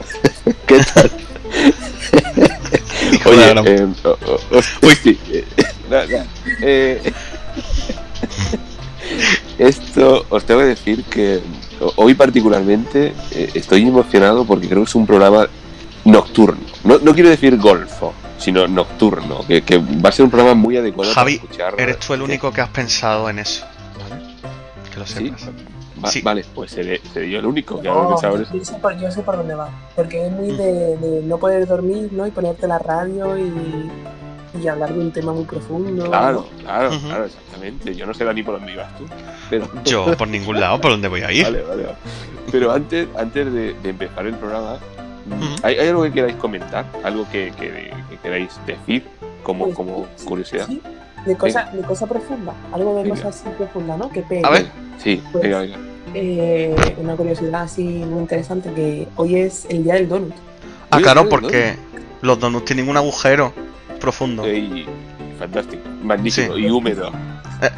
¿Qué tal? Oye, eh, Uy, sí. Eh, esto os tengo que decir que hoy particularmente eh, estoy emocionado porque creo que es un programa nocturno. No, no quiero decir golfo, sino nocturno, que, que, va a ser un programa muy adecuado Javi, para escuchar. Eres tú el único que has pensado en eso. ¿vale? Que lo sepas. ¿Sí? Va, sí. Vale, pues seré, seré, yo el único que no, pensado en eso. Yo sé, por, yo sé por dónde va, porque es muy de, de, no poder dormir ¿no? y ponerte la radio y, y hablar de un tema muy profundo. Claro, ¿no? claro, uh -huh. claro, exactamente. Yo no sé ni por dónde ibas tú. Pero... Yo por ningún lado, por dónde voy a ir. Vale, vale, vale. Pero antes, antes de, de empezar el programa, uh -huh. ¿hay, ¿hay, algo que queráis comentar? ¿Algo que, que, que queráis decir como, pues, como curiosidad? Sí, de cosa, de cosa profunda. Algo de cosa así profunda, ¿no? Que pegue. A ver. Sí, pues, venga, venga. Eh, una curiosidad así muy interesante que hoy es el día del donut. Ah, claro, porque los donuts tienen un agujero profundo. Y, fantástico, magnífico sí. y húmedo. Eh.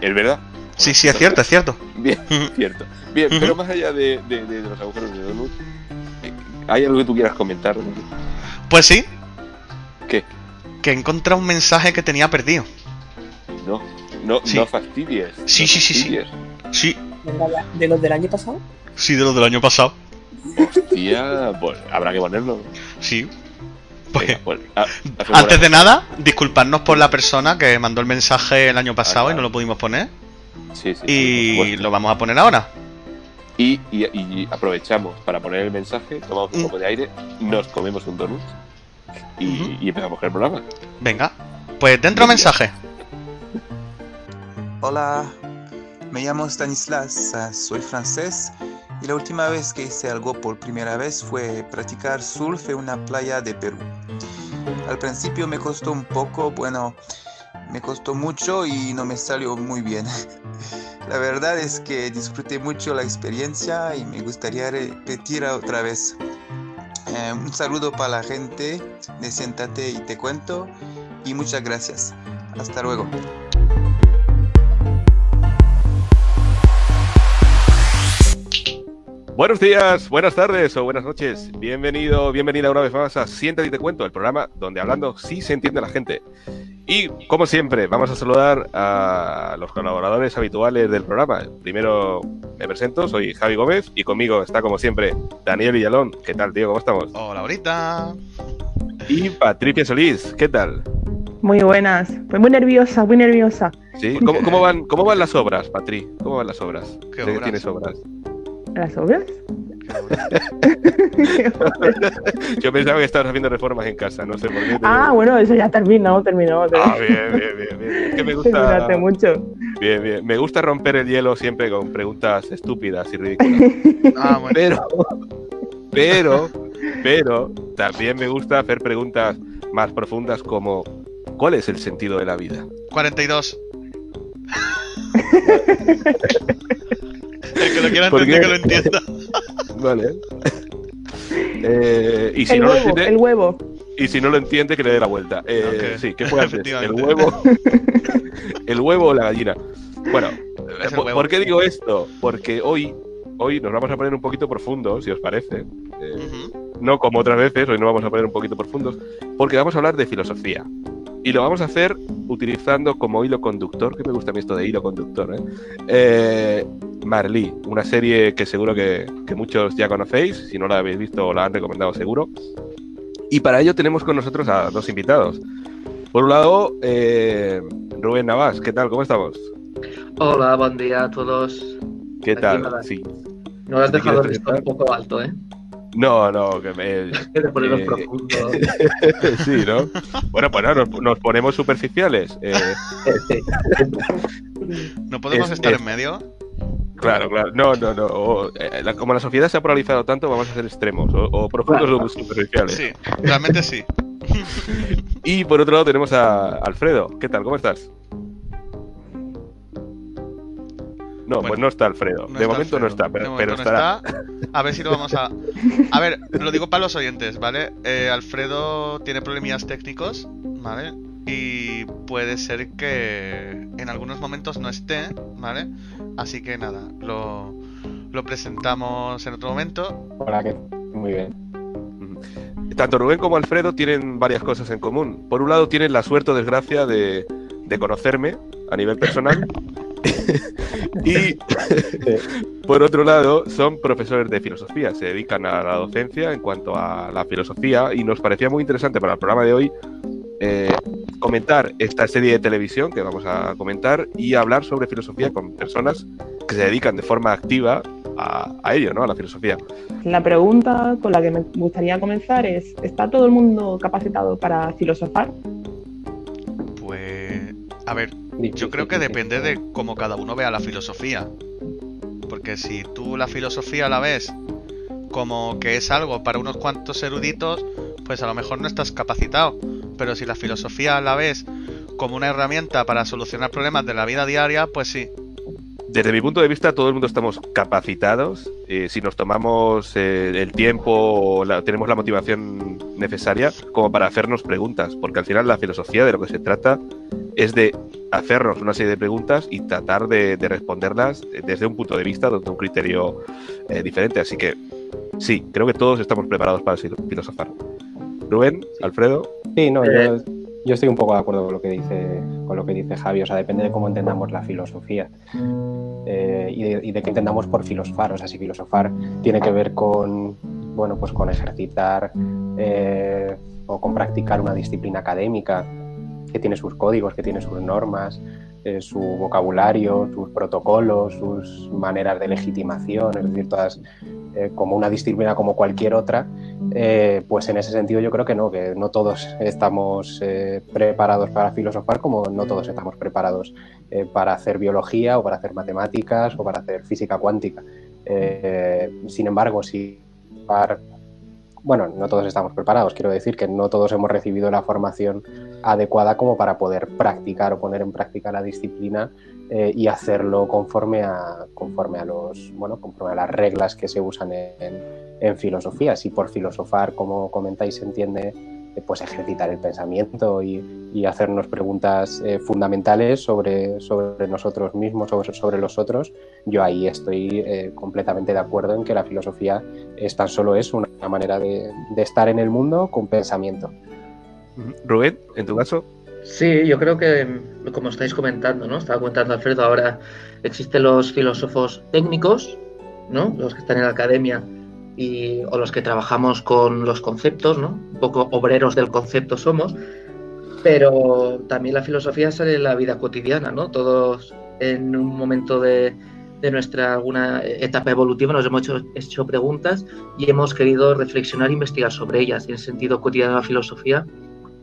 ¿Es verdad? Sí, sí, es cierto, es cierto. Bien, cierto. Bien, uh -huh. pero más allá de, de, de, los agujeros de donut, ¿hay algo que tú quieras comentar? Pues sí. Que he encontrado un mensaje que tenía perdido. No, no, sí. no fastidies. Sí, no sí, fastidies. sí, sí. ¿De los del año pasado? Sí, de los del año pasado. Hostia, pues habrá que ponerlo. Sí. Pues, Venga, pues a, a antes de nada, disculparnos por la persona que mandó el mensaje el año pasado ah, claro. y no lo pudimos poner. Sí, sí, y lo vamos a poner ahora. Y, y, y, aprovechamos para poner el mensaje, tomamos un mm. poco de aire, nos comemos un donut y, uh -huh. y empezamos el programa. Venga, pues dentro Venga. mensaje. Hola, me llamo Stanislas, soy francés y la última vez que hice algo por primera vez fue practicar surf en una playa de Perú. Al principio me costó un poco, bueno, me costó mucho y no me salió muy bien. La verdad es que disfruté mucho la experiencia y me gustaría repetir otra vez. Eh, un saludo para la gente de Siéntate y Te Cuento y muchas gracias. Hasta luego. Buenos días, buenas tardes o buenas noches. Bienvenido, bienvenida una vez más a Siéntate y te cuento, el programa donde hablando sí se entiende la gente. Y como siempre, vamos a saludar a los colaboradores habituales del programa. Primero me presento, soy Javi Gómez y conmigo está como siempre Daniel Villalón. ¿Qué tal, tío? ¿Cómo estamos? Hola, ahorita. Y Patricia Solís, ¿qué tal? Muy buenas. Pues muy nerviosa, muy nerviosa. ¿Sí? ¿Cómo, cómo van, cómo van las obras, Patri? ¿Cómo van las obras? ¿Qué obras? ¿Tienes obras? ¿Las obras? Yo pensaba que estabas haciendo reformas en casa, no sé por qué. Ah, bueno, eso ya terminó, terminó. Ah, bien, bien, bien, bien. Es que me gusta. mucho. Bien, bien. Me gusta romper el hielo siempre con preguntas estúpidas y ridículas. ah, bueno. Pero, pero, pero, también me gusta hacer preguntas más profundas como ¿cuál es el sentido de la vida? 42. El que lo quiera entender, que lo entienda. Vale. Eh, y si el no huevo, lo entiende, el huevo. Y si no lo entiende, que le dé la vuelta. Eh, Okay. Sí, ¿qué fue antes? ¿El huevo? ¿El huevo o la gallina? Bueno, el ¿por, huevo. ¿por qué digo esto? Porque hoy, hoy nos vamos a poner un poquito profundos, si os parece. Eh, no como otras veces, hoy nos vamos a poner un poquito profundos, porque vamos a hablar de filosofía. Y lo vamos a hacer utilizando como hilo conductor, que me gusta a mí esto de hilo conductor, ¿eh? Eh, Marley, una serie que seguro que, que muchos ya conocéis, si no la habéis visto la han recomendado seguro. Y para ello tenemos con nosotros a dos invitados. Por un lado, eh, Rubén Navas, ¿qué tal? ¿Cómo estamos? Hola, buen día a todos. ¿Qué Aquí tal? nada. Sí. No has ¿Te dejado el listón un poco alto, ¿eh? No, no, que me... Que te ponemos Eh, profundo. sí, ¿no? Bueno, pues no, nos, nos ponemos superficiales. Eh, ¿No podemos Es- estar es- en medio? Claro, claro. No, no, no. O, eh, la- como la sociedad se ha polarizado tanto, vamos a ser extremos, o, o profundos o superficiales. Sí, realmente sí. Y por otro lado tenemos a Alfredo. ¿Qué tal? ¿Cómo estás? No, Bueno, pues no está Alfredo. No de está momento no está, pero, pero momento no estará. está. A ver si lo vamos a. A ver, lo digo para los oyentes, ¿vale? Eh, Alfredo tiene problemillas técnicos, ¿vale? Y puede ser que en algunos momentos no esté, ¿vale? Así que nada, lo, lo presentamos en otro momento. Hola, que muy bien. Tanto Rubén como Alfredo tienen varias cosas en común. Por un lado, tienen la suerte o desgracia de, de conocerme a nivel personal. y por otro lado, son profesores de filosofía, se dedican a la docencia en cuanto a la filosofía y nos parecía muy interesante para el programa de hoy eh, comentar esta serie de televisión que vamos a comentar y hablar sobre filosofía con personas que se dedican de forma activa a, a ello, ¿no? A la filosofía. La pregunta con la que me gustaría comenzar es, ¿está todo el mundo capacitado para filosofar? Pues, a ver, yo creo que depende de cómo cada uno vea la filosofía. Porque si tú la filosofía la ves como que es algo para unos cuantos eruditos, pues a lo mejor no estás capacitado. Pero si la filosofía la ves como una herramienta para solucionar problemas de la vida diaria, pues sí. Desde mi punto de vista, todo el mundo estamos capacitados. eh, si nos tomamos eh, el tiempo o la- tenemos la motivación necesaria como para hacernos preguntas. Porque al final la filosofía de lo que se trata es de hacernos una serie de preguntas y tratar de, de responderlas desde un punto de vista, desde un criterio eh, diferente. Así que sí, creo que todos estamos preparados para filo- filosofar. Rubén, Alfredo, Sí, no, Eh, yo, yo estoy un poco de acuerdo con lo que dice, con lo que dice Javi. O sea, depende de cómo entendamos la filosofía eh, y, de, y de qué entendamos por filosofar. O sea, si filosofar tiene que ver con, bueno, pues con ejercitar eh, o con practicar una disciplina académica que tiene sus códigos, que tiene sus normas, eh, su vocabulario, sus protocolos, sus maneras de legitimación, es decir, todas eh, como una disciplina como cualquier otra, eh, pues en ese sentido yo creo que no, que no todos estamos eh, preparados para filosofar como no todos estamos preparados para hacer biología o para hacer matemáticas o para hacer física cuántica. Sin embargo, si bueno, no todos estamos preparados, quiero decir que no todos hemos recibido la formación adecuada como para poder practicar o poner en práctica la disciplina eh, y hacerlo conforme a, conforme a los, bueno, conforme a las reglas que se usan en, en filosofía. Si por filosofar, como comentáis, se entiende eh, pues ejercitar el pensamiento y, y hacernos preguntas eh, fundamentales sobre, sobre nosotros mismos, sobre, sobre los otros, yo ahí estoy completamente de acuerdo en que la filosofía es tan solo es una manera de, de estar en el mundo con pensamiento. Rubén, en tu caso, Sí, yo creo que, como estáis comentando, ¿no? Estaba comentando Alfredo, ahora existen los filósofos técnicos, ¿no? Los que están en la academia y, o los que trabajamos con los conceptos, ¿no? Un poco obreros del concepto somos, pero también la filosofía sale en la vida cotidiana, ¿no? Todos en un momento de, de nuestra alguna etapa evolutiva nos hemos hecho, hecho preguntas y hemos querido reflexionar e investigar sobre ellas. Y en el sentido cotidiano de la filosofía,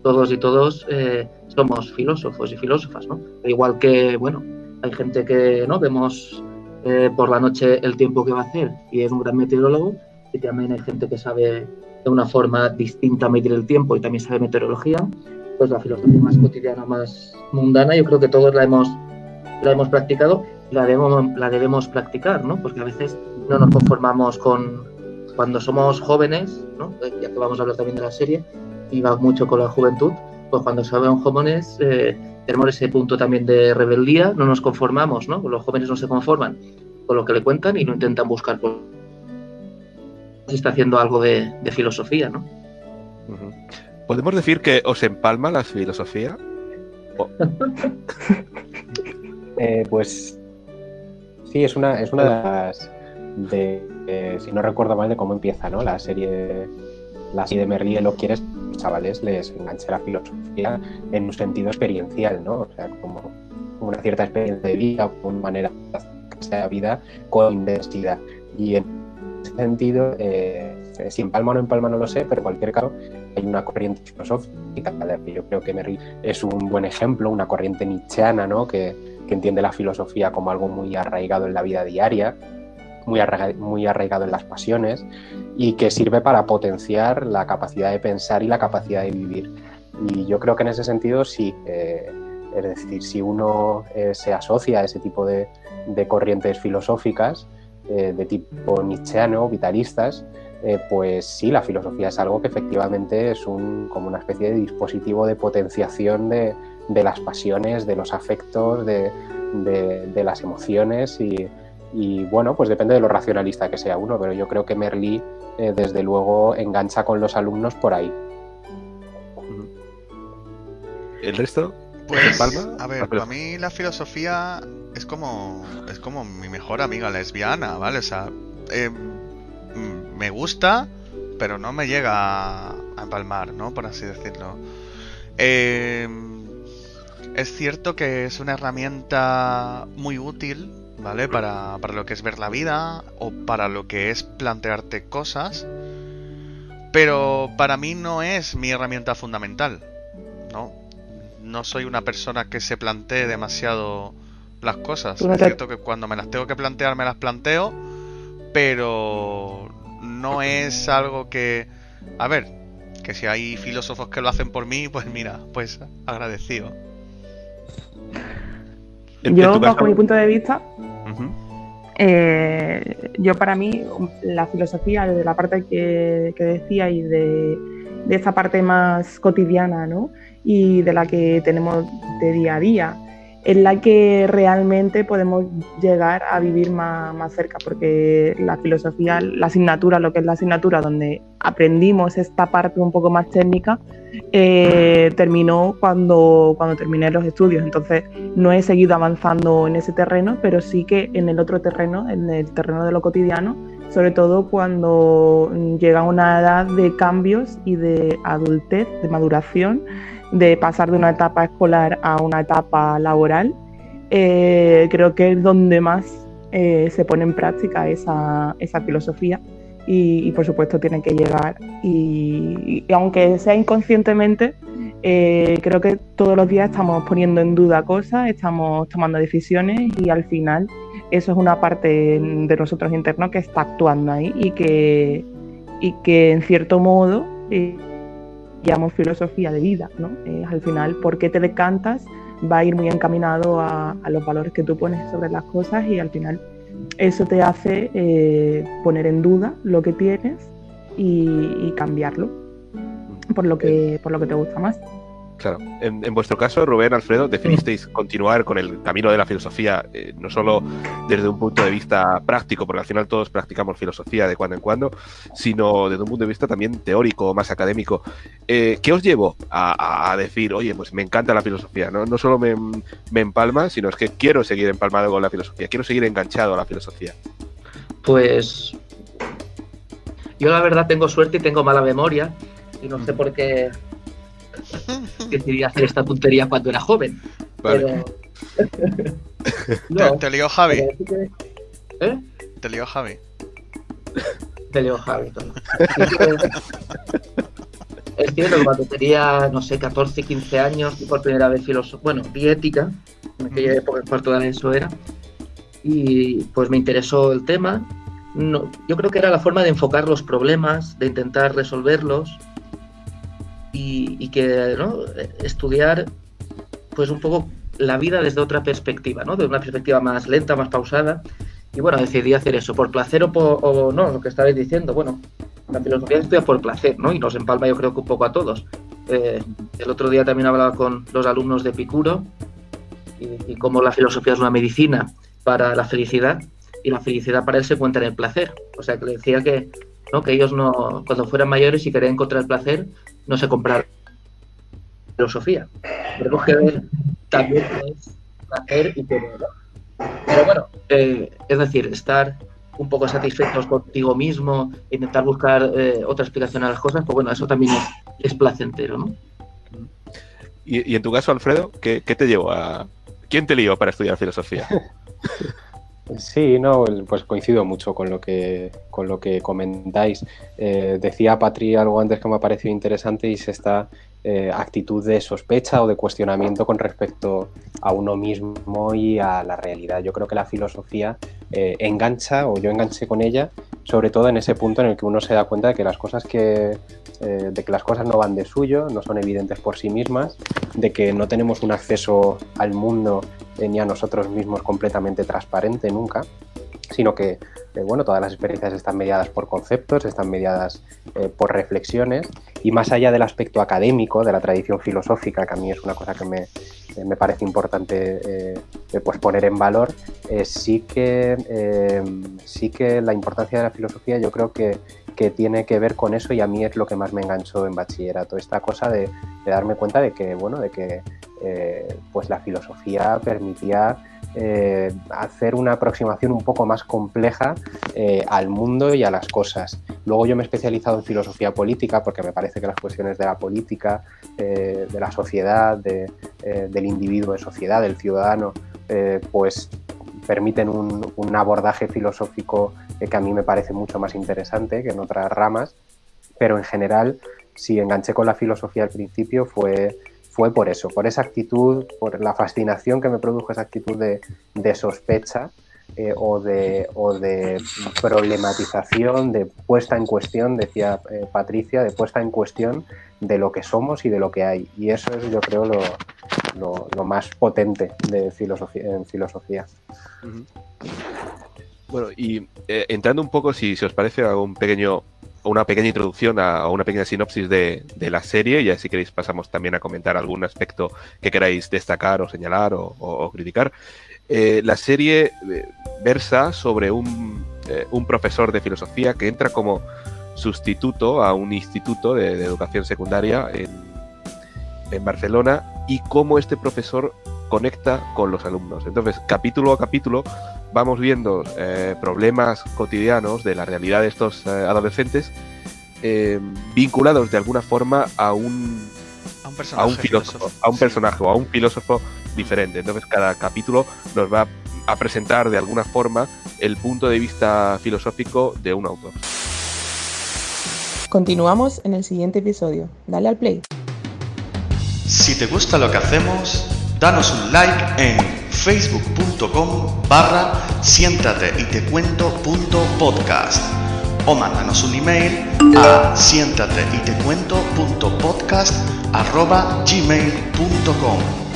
todos y todos eh, somos filósofos y filósofas, ¿no? Igual que, bueno, hay gente que, ¿no? Vemos eh, por la noche el tiempo que va a hacer y es un gran meteorólogo, y también hay gente que sabe de una forma distinta medir el tiempo y también sabe meteorología. Pues la filosofía más cotidiana, más mundana, yo creo que todos la hemos, la hemos practicado y la debemos, la debemos practicar, ¿no? Porque a veces no nos conformamos con cuando somos jóvenes, ¿no? Ya que vamos a hablar también de la serie, y va mucho con la juventud, pues cuando somos jóvenes eh, tenemos ese punto también de rebeldía, no nos conformamos, ¿no? Los jóvenes no se conforman con lo que le cuentan y no intentan buscar por si está haciendo algo de, de filosofía, ¿no? ¿podemos decir que os empalma la filosofía? Eh, pues sí, es una, es una de las, de, eh, si no recuerdo mal, de cómo empieza ¿no? la serie la serie de Merlí, lo quieres, chavales, les engancha la filosofía en un sentido experiencial, ¿no? O sea, como una cierta experiencia de vida, una manera de la vida con intensidad. Y en ese sentido, eh, si empalma o no empalma no lo sé, pero en cualquier caso hay una corriente filosófica que yo creo que es un buen ejemplo, una corriente nietzscheana, ¿no? Que, que entiende la filosofía como algo muy arraigado en la vida diaria, muy, arraiga, muy arraigado en las pasiones y que sirve para potenciar la capacidad de pensar y la capacidad de vivir. Y yo creo que en ese sentido sí, eh, es decir, si uno eh, se asocia a ese tipo de, de corrientes filosóficas eh, de tipo nietzscheano, vitalistas, eh, pues sí, la filosofía es algo que efectivamente es un, como una especie de dispositivo de potenciación de, de las pasiones, de los afectos, de, de las emociones y, Y bueno, pues depende de lo racionalista que sea uno, pero yo creo que Merlí, eh, desde luego, engancha con los alumnos por ahí. ¿El resto? Pues, Palma? a ver, para mí la filosofía es como, es como mi mejor amiga lesbiana, ¿vale? O sea, eh, mm, me gusta, pero no me llega a empalmar, ¿no? Por así decirlo. Eh, es cierto que es una herramienta muy útil, ¿vale? Para, para lo que es ver la vida o para lo que es plantearte cosas. Pero para mí no es mi herramienta fundamental, ¿no? No soy una persona que se plantee demasiado las cosas. Es cierto que cuando me las tengo que plantear, me las planteo, pero no es algo que... A ver, que si hay filósofos que lo hacen por mí, pues mira, pues agradecido. Yo, bajo mi punto de vista, eh, yo para mí, la filosofía, de la parte que, decía y de, de, esa parte más cotidiana, ¿no? Y de la que tenemos de día a día, en la que realmente podemos llegar a vivir más, cerca, porque la filosofía, la asignatura, lo que es la asignatura donde aprendimos esta parte un poco más técnica, eh, terminó cuando, cuando terminé los estudios. Entonces no he seguido avanzando en ese terreno, pero sí que en el otro terreno, en el terreno de lo cotidiano, sobre todo cuando llega una edad de cambios y de adultez, de maduración de pasar de una etapa escolar a una etapa laboral, eh, creo que es donde más eh, se pone en práctica esa, filosofía y, por supuesto tiene que llegar. Y, aunque sea inconscientemente, eh, creo que todos los días estamos poniendo en duda cosas, estamos tomando decisiones y al final eso es una parte de nosotros internos que está actuando ahí y que, y que en cierto modo llamo filosofía de vida, ¿no? al final, ¿por qué te decantas? Va a ir muy encaminado a, los valores que tú pones sobre las cosas y al final eso te hace eh, poner en duda lo que tienes y, cambiarlo por lo que, por lo que te gusta más. Claro, en, vuestro caso, Rubén, Alfredo, definisteis continuar con el camino de la filosofía, eh, no solo desde un punto de vista práctico, porque al final todos practicamos filosofía de cuando en cuando, sino desde un punto de vista también teórico, más académico. Eh, ¿Qué os llevó a, decir, oye, pues me encanta la filosofía? No, no solo me, me empalma, sino es que quiero seguir empalmado con la filosofía, quiero seguir enganchado a la filosofía. Pues yo la verdad tengo suerte y tengo mala memoria y no sé por qué decidí hacer esta tontería cuando era joven. Pero... ¿Te, lió Javi? ¿Eh? ¿Te lió Javi? Te lió Javi, todo. es cierto que cuando tenía, no sé, 14, 15 años, y por primera vez filosofía, bueno, vi ética, en aquella época cuarto de eso era, y pues me interesó el tema. No, yo creo que era la forma de enfocar los problemas, de intentar resolverlos, y, que estudiar pues un poco la vida desde otra perspectiva, ¿no? De una perspectiva más lenta, más pausada. Y bueno, decidí hacer eso, por placer o, por, no, lo que estabais diciendo. Bueno, la filosofía estudia por placer, ¿no? Y nos empalma yo creo un poco a todos. Eh, el otro día también hablaba con los alumnos de Picuro y, y cómo la filosofía es una medicina para la felicidad y la felicidad para él se encuentra en el placer. O sea, que le decía que ¿no? que ellos no, cuando fueran mayores y querían encontrar el placer, no se compraron filosofía. Tenemos que ver también es placer y todo, Pero bueno, eh, es decir, estar un poco satisfechos contigo mismo, intentar buscar eh, otra explicación a las cosas, pues bueno, eso también es, placentero, ¿no? Y, en tu caso, Alfredo, ¿qué, ¿qué, te llevó a... ¿Quién te lió para estudiar filosofía? Sí, no, pues coincido mucho con lo que, con lo que comentáis. Eh, decía Patri algo antes que me ha parecido interesante y es esta eh, actitud de sospecha o de cuestionamiento con respecto a uno mismo y a la realidad. Yo creo que la filosofía eh, engancha, o yo enganché con ella, sobre todo en ese punto en el que uno se da cuenta de que las cosas que, de que las cosas no van de suyo, no son evidentes por sí mismas, de que no tenemos un acceso al mundo ni a nosotros mismos completamente transparente nunca sino que eh, bueno, todas las experiencias están mediadas por conceptos, están mediadas eh, por reflexiones. Y más allá del aspecto académico, de la tradición filosófica, que a mí es una cosa que me, eh, me parece importante pues poner en valor, sí, que, sí que la importancia de la filosofía yo creo que, que, tiene que ver con eso y a mí es lo que más me enganchó en bachillerato, esta cosa de, darme cuenta de que, bueno, de que pues la filosofía permitía eh, hacer una aproximación un poco más compleja eh, al mundo y a las cosas. Luego yo me he especializado en filosofía política porque me parece que las cuestiones de la política, eh, de la sociedad, del individuo de sociedad, del ciudadano, pues permiten un abordaje filosófico que a mí me parece mucho más interesante que en otras ramas, pero en general, si enganché con la filosofía al principio fue fue por eso, por esa actitud, por la fascinación que me produjo esa actitud de, sospecha eh, o, de, de, problematización, de puesta en cuestión, decía eh, Patricia, de puesta en cuestión de lo que somos y de lo que hay. Y eso es, yo creo, lo, más potente de filosofía, en filosofía. Bueno, y eh, entrando un poco, si, os parece, hago un pequeño una pequeña introducción a, una pequeña sinopsis de, la serie y así queréis pasamos también a comentar algún aspecto que queráis destacar o señalar o, criticar. Eh, la serie eh, versa sobre un, un, profesor de filosofía que entra como sustituto a un instituto de, educación secundaria en, en Barcelona y cómo este profesor conecta con los alumnos. Entonces, capítulo a capítulo vamos viendo eh, problemas cotidianos de la realidad de estos eh, adolescentes eh, vinculados de alguna forma a un, a un, filósofo, a un personaje o a un filósofo diferente. Entonces cada capítulo nos va a presentar de alguna forma el punto de vista filosófico de un autor. Continuamos en el siguiente episodio. Dale al play. Si te gusta lo que hacemos, danos un like en facebook.com barra siéntate y te cuento punto podcast. O mándanos un email a siéntate y te cuento punto podcast arroba gmail.com